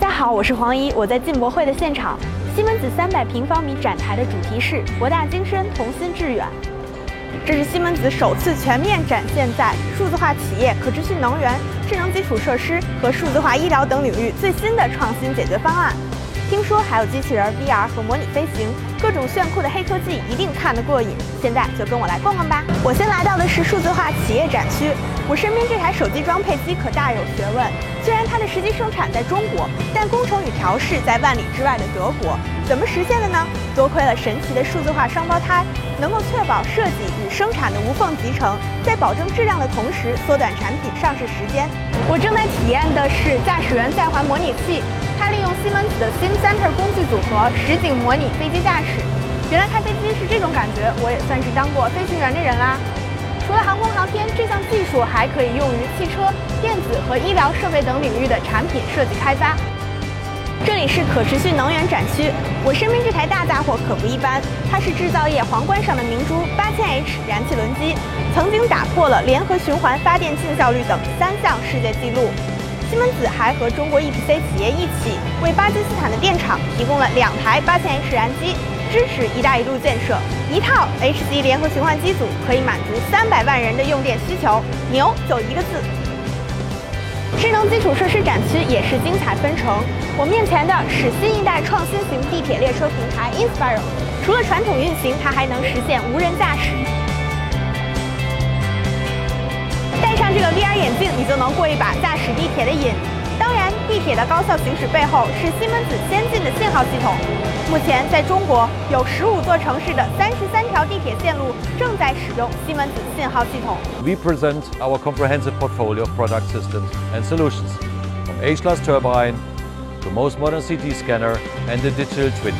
大家好，我是黄怡，我在进博会的现场。西门子三百平方米展台的主题是“博大精深，同心致远”。这是西门子首次全面展现在数字化企业、可持续能源、智能基础设施和数字化医疗等领域最新的创新解决方案。听说还有机器人 VR 和模拟飞行，各种炫酷的黑科技一定看得过瘾。现在就跟我来逛逛吧。我先来到的是数字化企业展区，我身边这台手机装配机可大有学问。虽然它的实际生产在中国，但工程与调试在万里之外的德国。怎么实现的呢？多亏了神奇的数字化双胞胎，能够确保设计与生产的无缝集成，在保证质量的同时缩短产品上市时间。我正在体验的是驾驶员在环模拟器。它利用西门子的 Sim Center 工具组合实景模拟飞机驾驶。原来开飞机是这种感觉，我也算是当过飞行员的人啦。除了航空航天，这项技术还可以用于汽车、电子和医疗设备等领域的产品设计开发。这里是可持续能源展区，我身边这台大家伙可不一般，它是制造业皇冠上的明珠——八千 H 燃气轮机，曾经打破了联合循环发电净效率等三项世界纪录。西门子还和中国 EPC 企业一起，为巴基斯坦的电厂提供了两台八千 H 燃机，支持“一带一路”建设。一套 H 级联合循环机组可以满足三百万人的用电需求，牛就一个字。智能基础设施展区也是精彩纷呈。我面前的是新一代创新型地铁列车平台 Inspire，除了传统运行，它还能实现无人驾驶。戴上这个 VR 眼镜，你就能过一把驾驶地铁的瘾。当然，地铁的高效行驶背后是西门子先进的信号系统。目前，在中国有十五座城市的三十三条地铁线路正在使用西门子信号系统。We present our comprehensive portfolio of product systems and solutions, from H-class turbine to most modern CT scanner and the digital twin,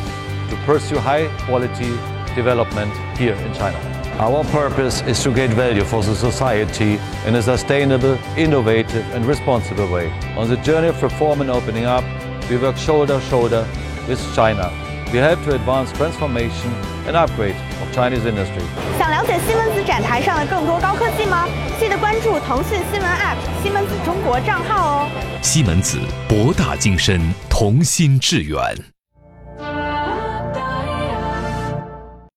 to pursue high-quality development here in China. Our purpose is to create value for the society in a sustainable, innovative and responsible way. On the journey of reform and opening up, we work shoulder to shoulder with China. We help to advance transformation and upgrade of Chinese industry. 想了解西门子展台上的更多高科技吗？记得关注腾讯新闻 App 西门子中国账号哦。西门子博大精深，同心致远。